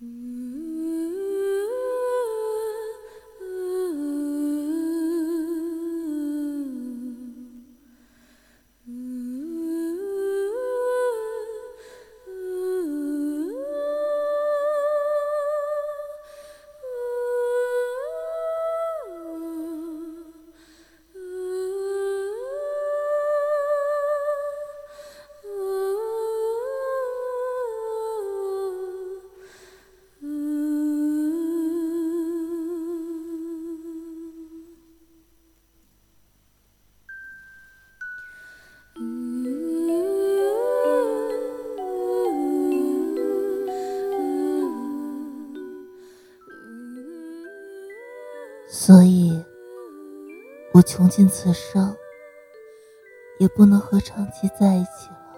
所我穷尽此生，也不能和长期在一起了，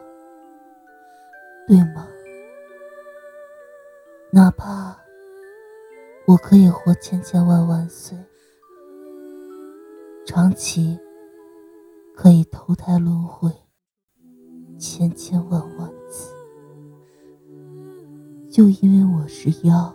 对吗？哪怕我可以活千千万万岁，长期可以投胎轮回千千万万次，就因为我是妖，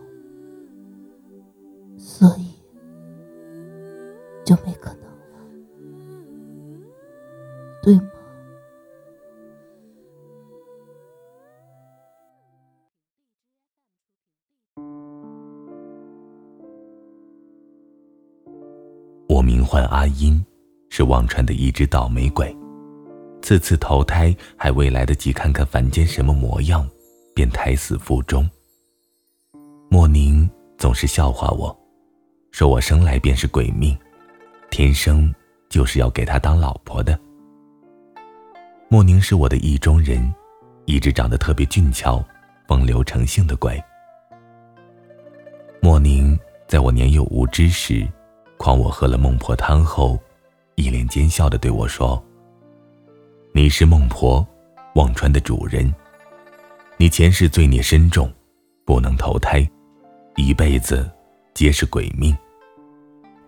忘川的一只倒霉鬼，次次投胎还未来得及看看凡间什么模样，便胎死腹中。莫宁总是笑话我，说我生来便是鬼命。天生就是要给他当老婆的。莫宁是我的意中人，一只长得特别俊俏、风流成性的鬼。莫宁在我年幼无知时，诓我喝了孟婆汤后，一脸奸笑的对我说：“你是孟婆，忘川的主人，你前世罪孽深重，不能投胎，一辈子皆是鬼命。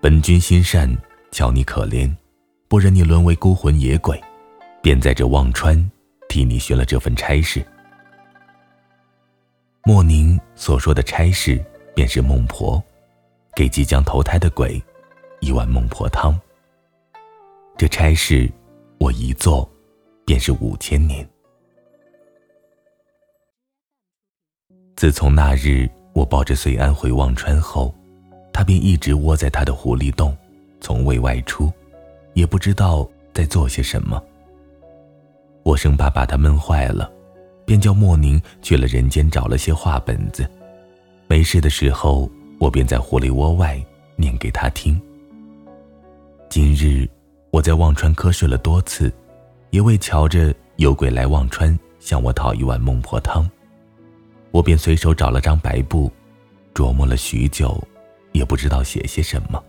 本君心善。”瞧你可怜，不忍你沦为孤魂野鬼，便在这忘川替你寻了这份差事。莫宁所说的差事，便是孟婆给即将投胎的鬼一碗孟婆汤。这差事我一做，便是五千年。自从那日我抱着穗安回忘川后，他便一直窝在他的狐狸洞。从未外出，也不知道在做些什么。我生怕把他闷坏了，便叫莫宁去了人间找了些画本子。没事的时候，我便在狐狸窝外念给他听。今日我在忘川瞌睡了多次，也未瞧着有鬼来忘川向我讨一碗孟婆汤，我便随手找了张白布，琢磨了许久，也不知道写些什么。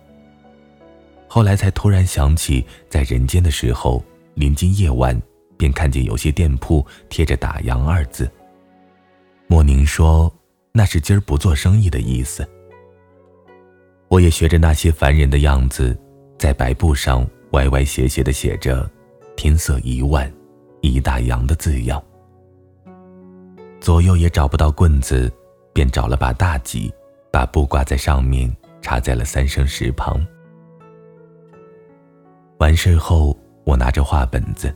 后来才突然想起，在人间的时候，临近夜晚，便看见有些店铺贴着“打烊”二字。莫宁说那是今儿不做生意的意思。我也学着那些凡人的样子，在白布上歪歪斜斜的写着“天色已晚，一大洋”的字样。左右也找不到棍子，便找了把大戟，把布挂在上面，插在了三生石旁。完事后，我拿着画本子，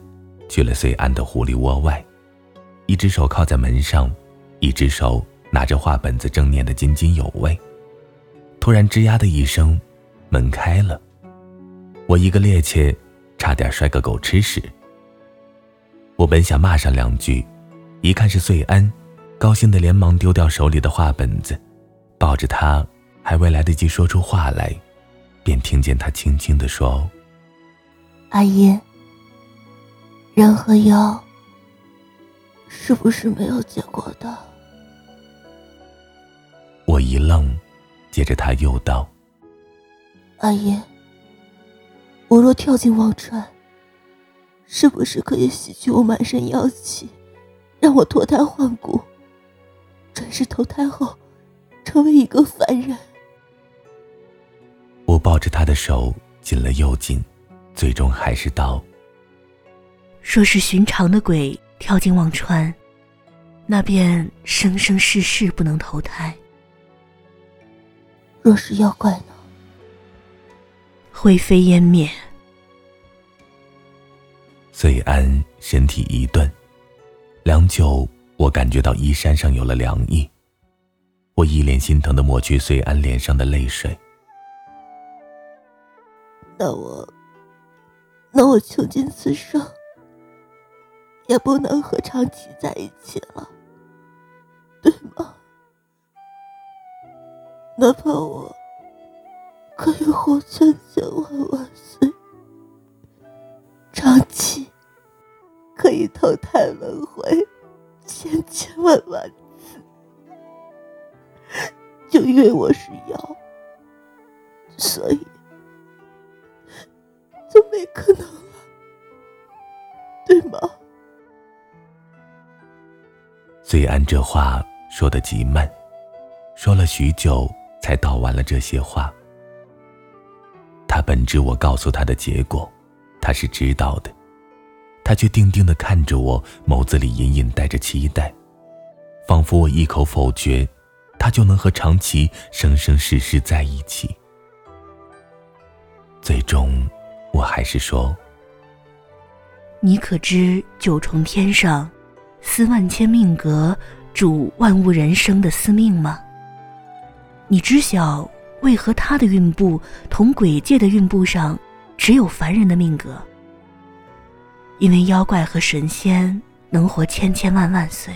去了遂安的狐狸窝外，一只手靠在门上，一只手拿着画本子，正念得津津有味。突然，吱呀的一声，门开了，我一个趔趄，差点摔个狗吃屎。我本想骂上两句，一看是穗安，高兴的连忙丢掉手里的画本子，抱着他，还未来得及说出话来，便听见他轻轻的说。阿姨，人和妖是不是没有结果的？我一愣，接着他又道：“阿姨，我若跳进忘川，是不是可以洗去我满身妖气，让我脱胎换骨，转世投胎后成为一个凡人？”我抱着他的手紧了又紧。最终还是道：“若是寻常的鬼跳进忘川，那便生生世世不能投胎，若是妖怪呢？灰飞烟灭。遂安身体一顿，良久，我感觉到衣衫上有了凉意。我一脸心疼的抹去遂安脸上的泪水。那我，那我穷尽此生，也不能和长崎在一起了，对吗？哪怕我可以活千千万万岁，长崎可以投胎轮回千千万万次，就因为我是妖，所以就没可能了，对吗？虽安这话说的极慢，说了许久。才道完了这些话。他本知我告诉他的结果，他是知道的，他却定定的看着我，眸子里隐隐带着期待，仿佛我一口否决，他就能和长崎生生世世在一起。最终，我还是说：“你可知九重天上，司万千命格主万物人生的司命吗？”你知晓为何他的运部同鬼界的运部上只有凡人的命格？因为妖怪和神仙能活千千万万岁，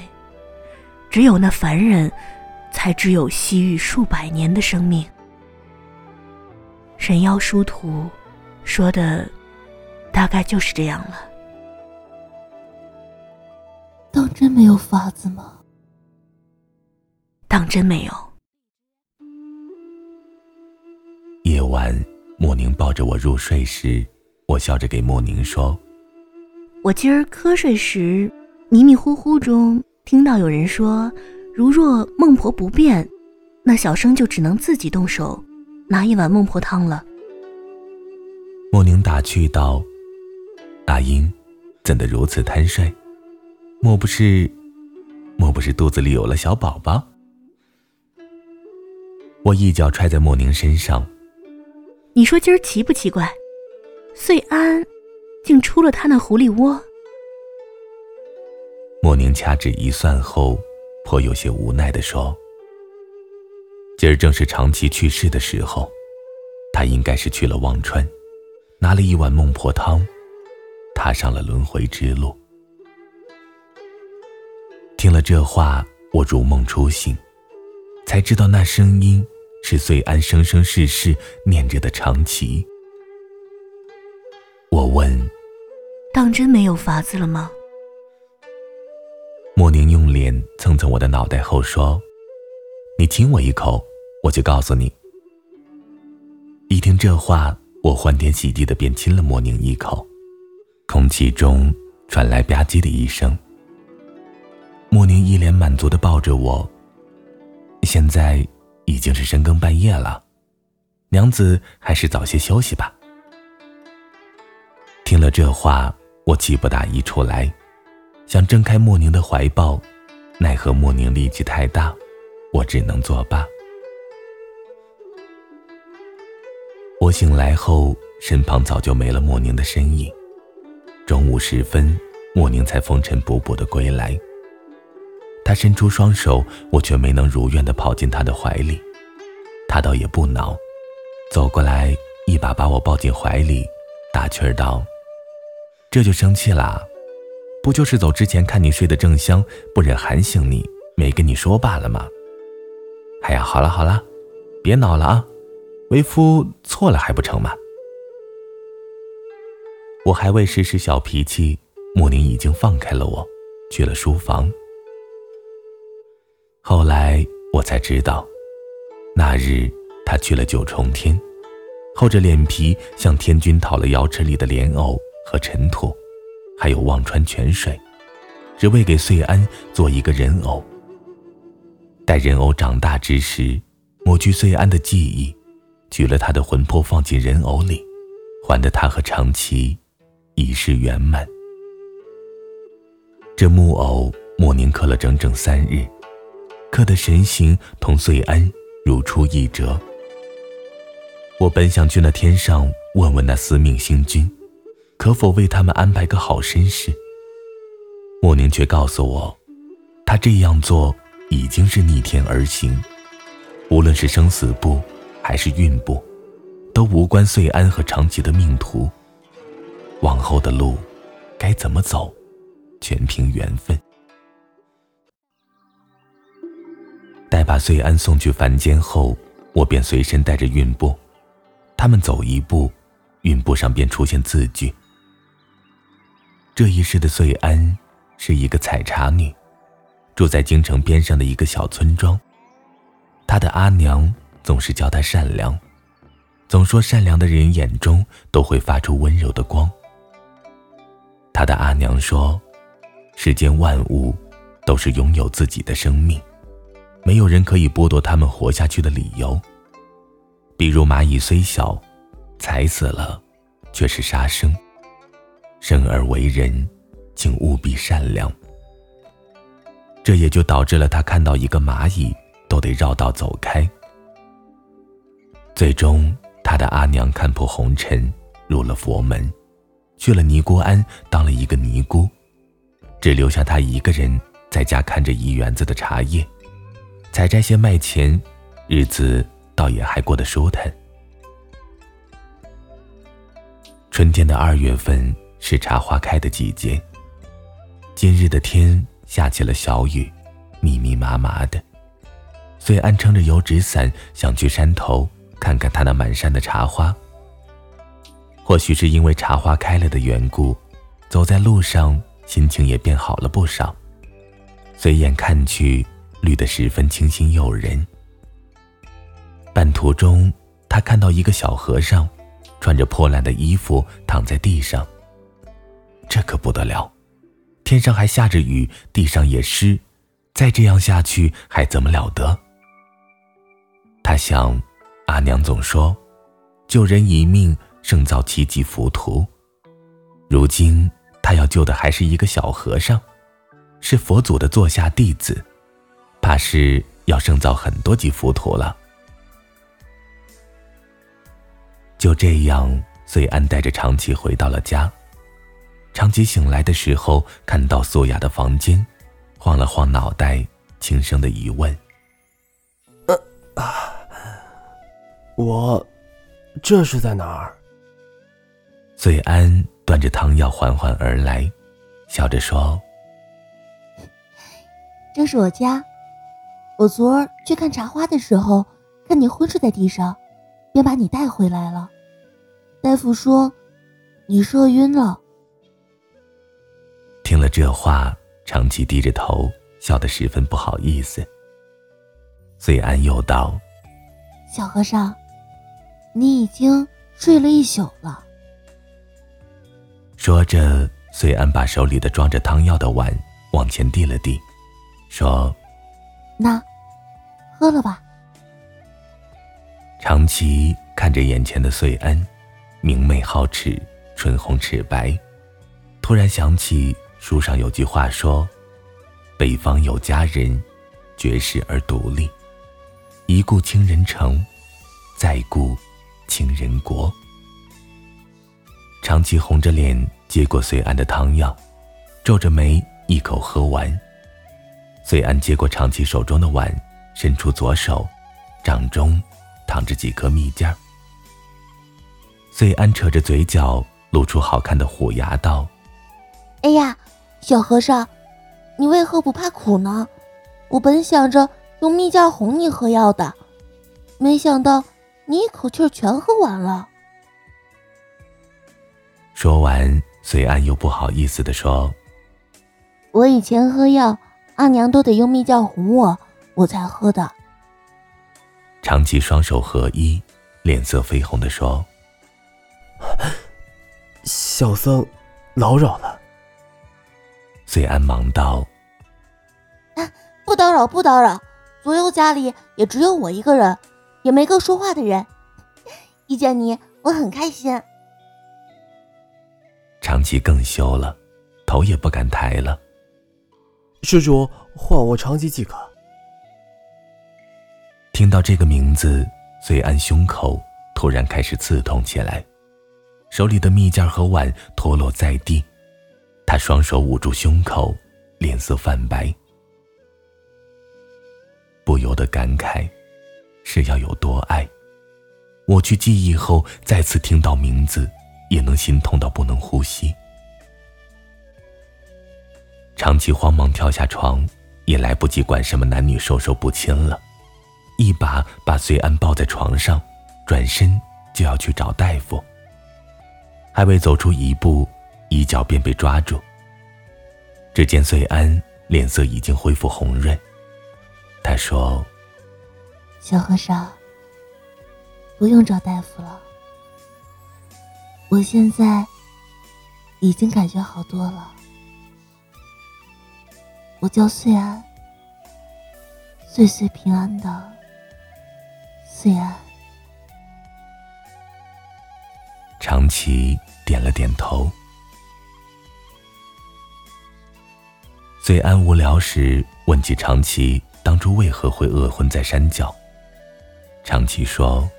只有那凡人，才只有西域数百年的生命。神妖殊途，说的大概就是这样了。当真没有法子吗？当真没有。夜晚，莫宁抱着我入睡时，我笑着给莫宁说：“我今儿瞌睡时，迷迷糊糊中听到有人说，如若孟婆不变，那小生就只能自己动手拿一碗孟婆汤了。”莫宁打趣道：“阿英，怎的如此贪睡？莫不是，莫不是肚子里有了小宝宝？”我一脚踹在莫宁身上。你说今儿奇不奇怪？遂安竟出了他那狐狸窝。莫宁掐指一算后，颇有些无奈的说：“今儿正是长崎去世的时候，他应该是去了忘川，拿了一碗孟婆汤，踏上了轮回之路。”听了这话，我如梦初醒，才知道那声音。是遂安生生世世念着的长崎。我问：“当真没有法子了吗？”莫宁用脸蹭蹭我的脑袋后说：“你亲我一口，我就告诉你。”一听这话，我欢天喜地的便亲了莫宁一口，空气中传来吧唧的一声。莫宁一脸满足的抱着我，现在。已经是深更半夜了，娘子还是早些休息吧。听了这话，我气不打一处来，想挣开莫宁的怀抱，奈何莫宁力气太大，我只能作罢。我醒来后，身旁早就没了莫宁的身影。中午时分，莫宁才风尘仆仆的归来。他伸出双手，我却没能如愿的跑进他的怀里。他倒也不恼，走过来一把把我抱进怀里，打趣儿道：“这就生气啦？不就是走之前看你睡得正香，不忍喊醒你，没跟你说罢了吗？”哎呀，好了好了，别恼了啊，为夫错了还不成吗？我还未实施小脾气，莫宁已经放开了我，去了书房。后来我才知道，那日他去了九重天，厚着脸皮向天君讨了瑶池里的莲藕和尘土，还有忘川泉水，只为给穗安做一个人偶。待人偶长大之时，抹去穗安的记忆，取了他的魂魄放进人偶里，还得他和长崎一世圆满。这木偶莫宁刻了整整三日。刻的神形同岁安如出一辙，我本想去那天上问问那司命星君，可否为他们安排个好身世。莫宁却告诉我，他这样做已经是逆天而行，无论是生死簿还是运簿，都无关岁安和长吉的命途。往后的路，该怎么走，全凭缘分。待把岁安送去凡间后，我便随身带着运布。他们走一步，运布上便出现字句。这一世的岁安是一个采茶女，住在京城边上的一个小村庄。她的阿娘总是叫她善良，总说善良的人眼中都会发出温柔的光。他的阿娘说：“世间万物都是拥有自己的生命，没有人可以剥夺他们活下去的理由。比如蚂蚁虽小，踩死了却是杀生。生而为人，请务必善良。这也就导致了他看到一个蚂蚁都得绕道走开。最终，他的阿娘看破红尘，入了佛门。”去了尼姑庵当了一个尼姑，只留下他一个人在家看着一园子的茶叶，采摘些麦钱，日子倒也还过得舒坦。春天的二月份是茶花开的季节。今日的天下起了小雨，密密麻麻的。遂安撑着油纸伞想去山头看看他那满山的茶花。或许是因为茶花开了的缘故，走在路上心情也变好了不少。随眼看去，绿得十分清新诱人。半途中，他看到一个小和尚，穿着破烂的衣服躺在地上。这可不得了，天上还下着雨，地上也湿，再这样下去还怎么了得？他想，阿娘总说，救人一命。胜造七级浮屠。如今他要救的还是一个小和尚，是佛祖的座下弟子，怕是要生造很多级浮屠了。就这样，遂安带着长崎回到了家。长崎醒来的时候，看到素雅的房间，晃了晃脑袋，轻声的疑问：“呃啊，我这是在哪儿？”岁安端着汤药缓缓而来，笑着说：“这是我家。我昨儿去看茶花的时候，看你昏睡在地上，便把你带回来了。大夫说你射晕了。”听了这话，长崎低着头，笑得十分不好意思。岁安又道：“小和尚，你已经睡了一宿了。”说着，遂安把手里的装着汤药的碗往前递了递，说：“那，喝了吧。”长崎看着眼前的岁安，明媚皓齿，唇红齿白，突然想起书上有句话说：“北方有佳人，绝世而独立，一顾倾人城，再顾倾人国。”长崎红着脸接过岁安的汤药，皱着眉一口喝完。岁安接过长崎手中的碗，伸出左手，掌中躺着几颗蜜饯儿。随安扯着嘴角，露出好看的虎牙，道：“哎呀，小和尚，你为何不怕苦呢？我本想着用蜜饯哄你喝药的，没想到你一口气全喝完了。”说完，随安又不好意思的说：“我以前喝药，阿娘都得用蜜饯哄我，我才喝的。”长吉双手合一，脸色绯红的说：“小僧，劳扰了。”随安忙道：“不打扰，不打扰。左右家里也只有我一个人，也没个说话的人。遇见你，我很开心。”长崎更羞了，头也不敢抬了。施主，唤我长崎即可。听到这个名字，遂安胸口突然开始刺痛起来，手里的蜜饯和碗脱落在地，他双手捂住胸口，脸色泛白，不由得感慨：是要有多爱？我去记忆后，再次听到名字，也能心痛到不能呼吸。长崎慌忙跳下床，也来不及管什么男女授受不亲了，一把把隋安抱在床上，转身就要去找大夫。还未走出一步，一脚便被抓住。只见穗安脸色已经恢复红润，他说：“小和尚，不用找大夫了，我现在已经感觉好多了。”我叫岁安，岁岁平安的岁安。长崎点了点头。醉安无聊时问起长崎当初为何会饿昏在山脚，长崎说：“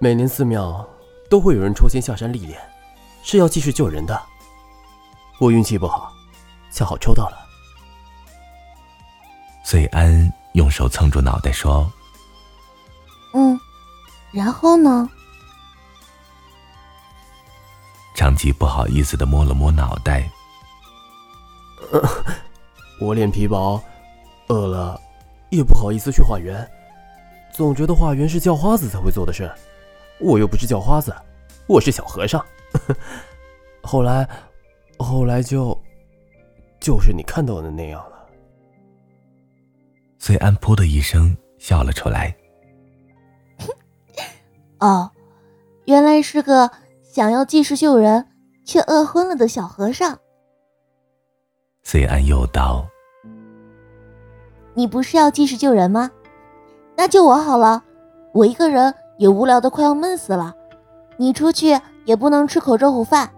每年寺庙都会有人抽签下山历练，是要继续救人的。我运气不好，恰好抽到了。”醉安用手蹭住脑袋说：“嗯，然后呢？”长吉不好意思的摸了摸脑袋：“我脸皮薄，饿了也不好意思去化缘，总觉得化缘是叫花子才会做的事，我又不是叫花子，我是小和尚。后来，后来就，就是你看到的那样了。”隋安噗的一声笑了出来。哦，原来是个想要济世救人却饿昏了的小和尚。隋安又道：“你不是要济世救人吗？那救我好了，我一个人也无聊的快要闷死了。你出去也不能吃口热乎饭，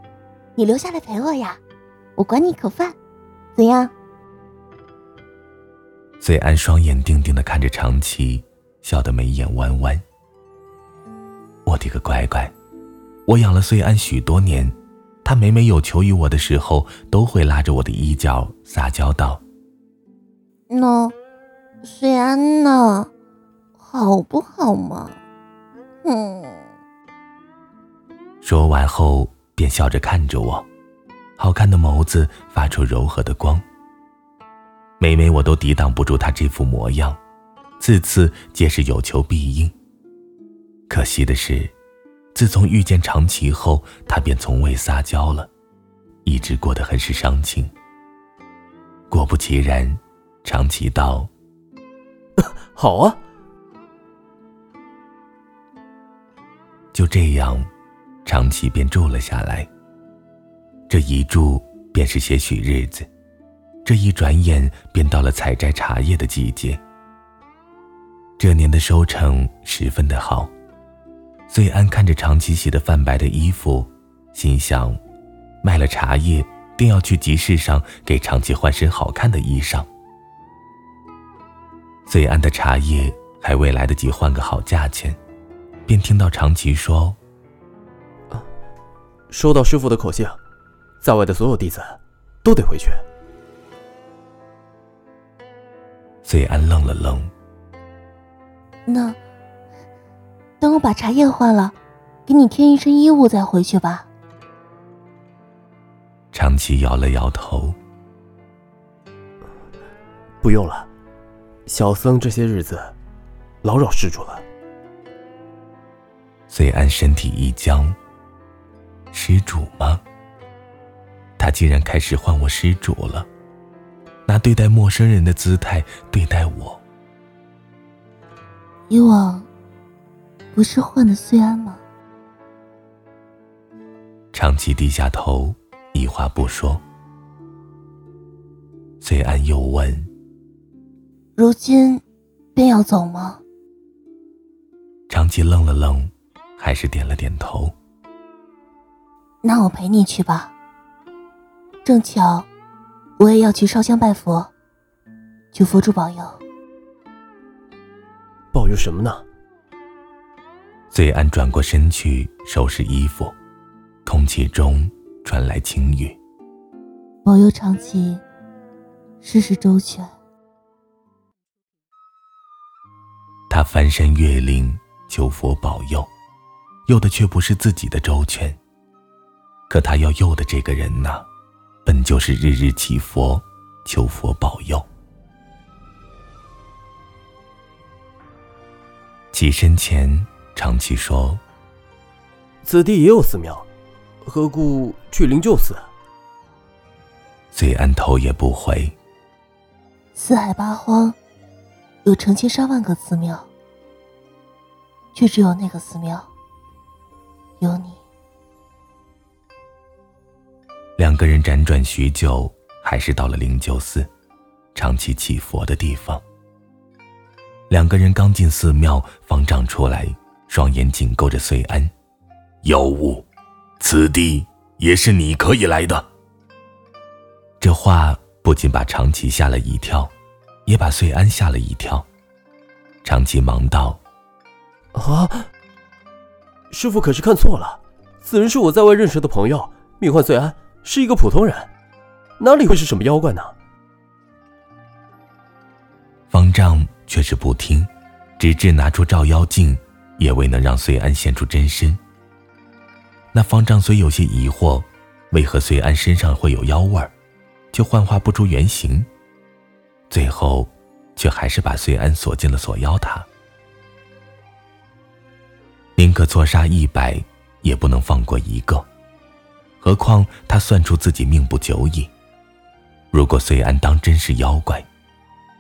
你留下来陪我呀，我管你口饭，怎样？”隋安双眼定定的看着长崎，笑得眉眼弯弯。我的个乖乖，我养了穗安许多年，他每每有求于我的时候，都会拉着我的衣角撒娇道：“那，隋安呢，好不好嘛？”嗯。说完后便笑着看着我，好看的眸子发出柔和的光。每每我都抵挡不住他这副模样，次次皆是有求必应。可惜的是，自从遇见长崎后，他便从未撒娇了，一直过得很是伤情。果不其然，长崎道：“好啊。”就这样，长崎便住了下来。这一住便是些许日子。这一转眼便到了采摘茶叶的季节。这年的收成十分的好，穗安看着长期洗的泛白的衣服，心想：卖了茶叶，定要去集市上给长期换身好看的衣裳。醉安的茶叶还未来得及换个好价钱，便听到长崎说：“收到师傅的口信，在外的所有弟子都得回去。”醉安愣了愣。那等我把茶叶换了，给你添一身衣物再回去吧。长崎摇了摇头。不用了，小僧这些日子老扰施主了。隋安身体一僵。施主吗？他竟然开始唤我施主了。拿对待陌生人的姿态对待我，以往不是换的虽安吗？长期低下头，一话不说。虽安又问：“如今便要走吗？”长期愣了愣，还是点了点头。那我陪你去吧。正巧。我也要去烧香拜佛，求佛主保佑。保佑什么呢？遂安转过身去收拾衣服，空气中传来轻语：“保佑长期事事周全。”他翻山越岭求佛保佑，佑的却不是自己的周全。可他要佑的这个人呢，本就是日日祈佛求佛保佑。起身前。长期说：“此地也有寺庙，何故去灵鹫寺？”醉安头也不回。四海八荒，有成千上万个寺庙，却只有那个寺庙有你。两个人辗转许久，还是到了灵鹫寺，长期祈佛的地方。两个人刚进寺庙，方丈出来。双眼紧勾着穗安，妖物，此地也是你可以来的。这话不仅把长崎吓了一跳，也把穗安吓了一跳。长崎忙道：“啊，师傅可是看错了，此人是我在外认识的朋友，名唤穗安，是一个普通人，哪里会是什么妖怪呢？”方丈却是不听，直至拿出照妖镜。也未能让隋安现出真身。那方丈虽有些疑惑，为何隋安身上会有妖味儿，却幻化不出原形。最后，却还是把隋安锁进了锁妖塔。宁可错杀一百，也不能放过一个。何况他算出自己命不久矣。如果隋安当真是妖怪，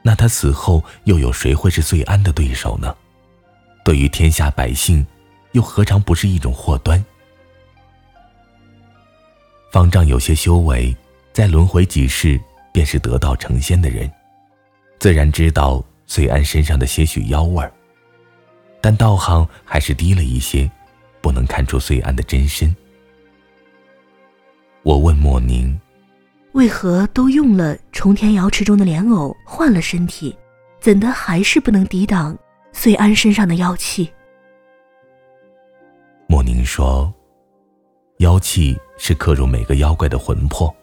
那他死后又有谁会是隋安的对手呢？对于天下百姓，又何尝不是一种祸端？方丈有些修为，在轮回几世便是得道成仙的人，自然知道隋安身上的些许妖味儿，但道行还是低了一些，不能看出隋安的真身。我问莫宁，为何都用了重天瑶池中的莲藕换了身体，怎的还是不能抵挡？隋安身上的妖气。莫宁说：“妖气是刻入每个妖怪的魂魄，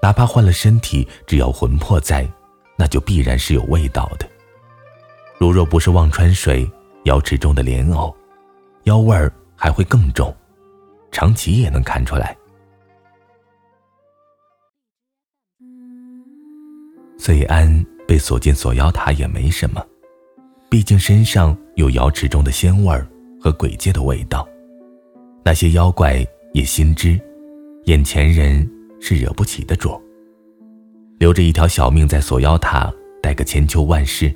哪怕换了身体，只要魂魄在，那就必然是有味道的。如若不是忘川水瑶池中的莲藕，妖味儿还会更重。长崎也能看出来。”隋安被锁进锁妖塔也没什么。毕竟身上有瑶池中的仙味儿和鬼界的味道，那些妖怪也心知，眼前人是惹不起的主。留着一条小命在锁妖塔待个千秋万世，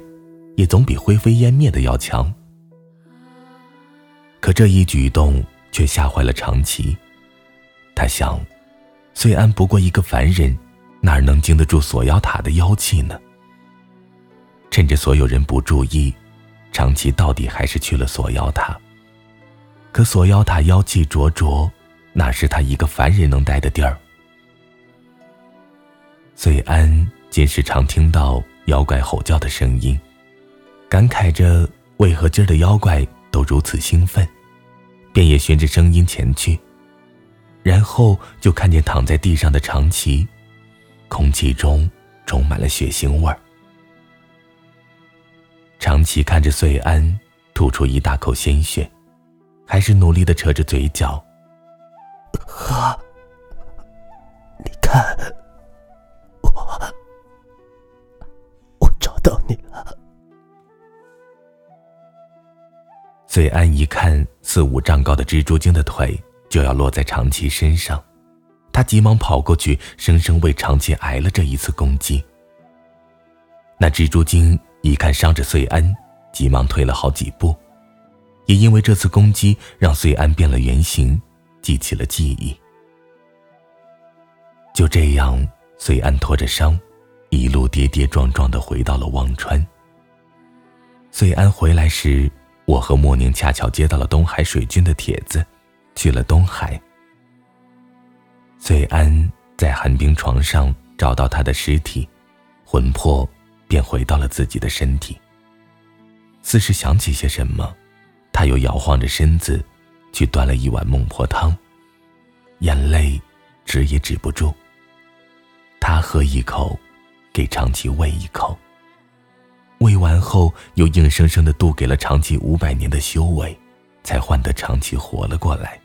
也总比灰飞烟灭的要强。可这一举动却吓坏了长崎，他想，虽安不过一个凡人，哪能经得住锁妖塔的妖气呢？趁着所有人不注意。长崎到底还是去了锁妖塔，可锁妖塔妖气灼灼，哪是他一个凡人能待的地儿？隋安今时常听到妖怪吼叫的声音，感慨着为何今儿的妖怪都如此兴奋，便也循着声音前去，然后就看见躺在地上的长崎，空气中充满了血腥味儿。长崎看着穗安，吐出一大口鲜血，还是努力的扯着嘴角。啊！你看，我我找到你了。穗安一看四五丈高的蜘蛛精的腿就要落在长崎身上，他急忙跑过去，生生为长崎挨了这一次攻击。那蜘蛛精。一看伤着穗安，急忙退了好几步。也因为这次攻击，让穗安变了原形，记起了记忆。就这样，穗安拖着伤，一路跌跌撞撞的回到了忘川。穗安回来时，我和莫宁恰巧接到了东海水军的帖子，去了东海。穗安在寒冰床上找到他的尸体，魂魄。便回到了自己的身体。似是想起些什么，他又摇晃着身子，去端了一碗孟婆汤，眼泪止也止不住。他喝一口，给长崎喂一口。喂完后，又硬生生的渡给了长崎五百年的修为，才换得长崎活了过来。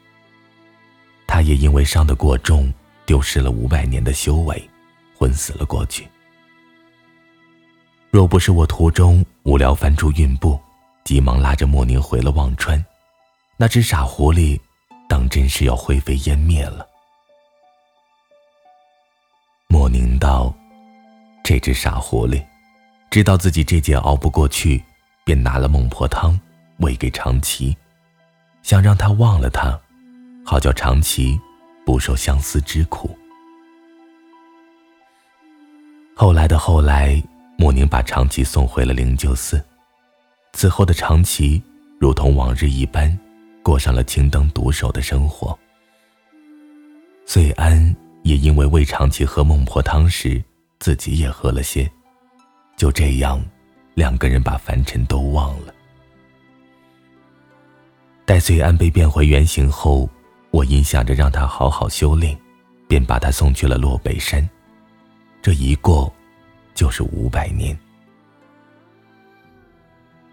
他也因为伤得过重，丢失了五百年的修为，昏死了过去。若不是我途中无聊翻出孕布，急忙拉着莫宁回了忘川，那只傻狐狸，当真是要灰飞烟灭了。莫宁道：“这只傻狐狸。”知道自己这劫熬不过去，便拿了孟婆汤喂给长崎，想让他忘了他，好叫长崎不受相思之苦。后来的后来，莫宁把长崎送回了灵鹫寺，此后的长崎如同往日一般，过上了青灯独守的生活。穗安也因为喂长崎喝孟婆汤时，自己也喝了些。就这样，两个人把凡尘都忘了。待穗安被变回原形后，我因想着让他好好修炼，便把他送去了洛北山。这一过，就是五百年。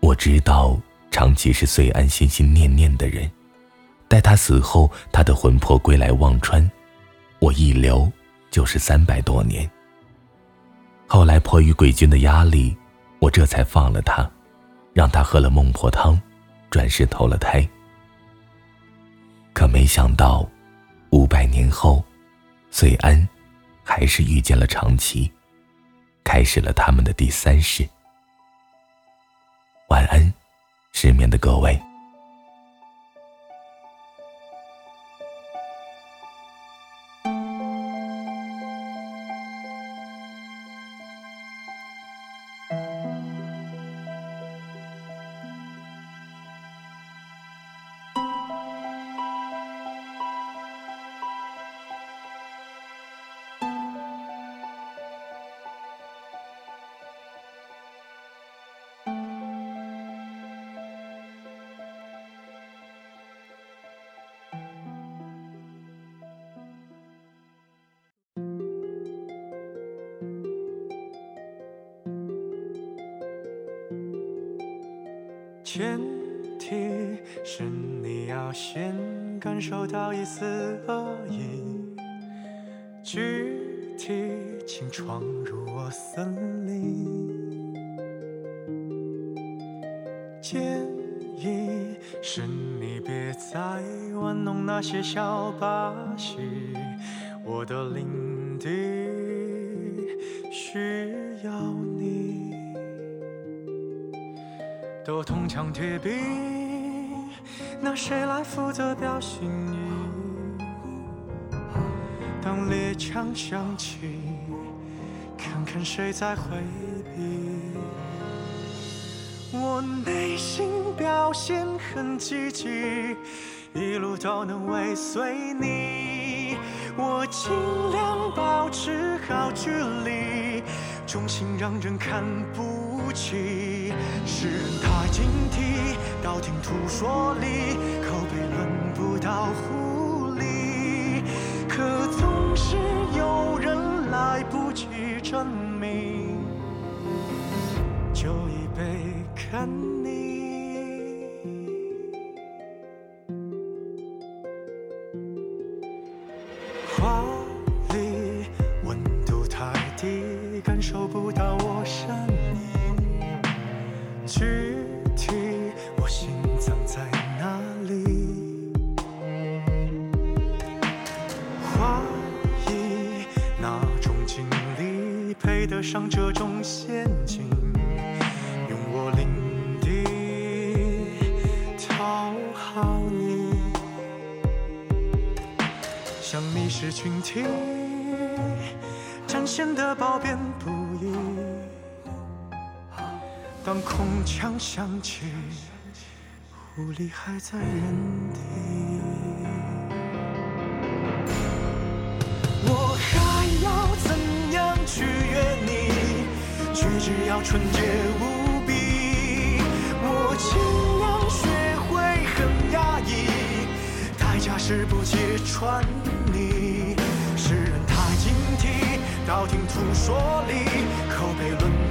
我知道长崎是穗安心心念念的人，待他死后，他的魂魄归来忘川，我一留就是三百多年。后来迫于鬼君的压力，我这才放了他，让他喝了孟婆汤，转世投了胎。可没想到，五百年后，穗安还是遇见了长崎，开始了他们的第三世。晚安，失眠的各位。前提是你要先感受到一丝恶意，具体请闯入我森林。建议是你别再玩弄那些小把戏，我的领地墙铁壁，那谁来负责表心意？当猎枪响起，看看谁在回避。我内心表现很积极，一路都能尾随你。我尽量保持好距离，忠心让人看不起。世人太警惕，道听途说里口碑轮不到狐狸，可总是有人来不及证明，就已被看上这种陷阱？用我领地讨好你。像你是群体，展现的褒贬不一。当空枪响起，狐狸还在原地。我还要怎样取悦？只要纯洁无比，我尽量学会很压抑，代价是不揭穿你，世人太警惕，道听途说里，口碑论。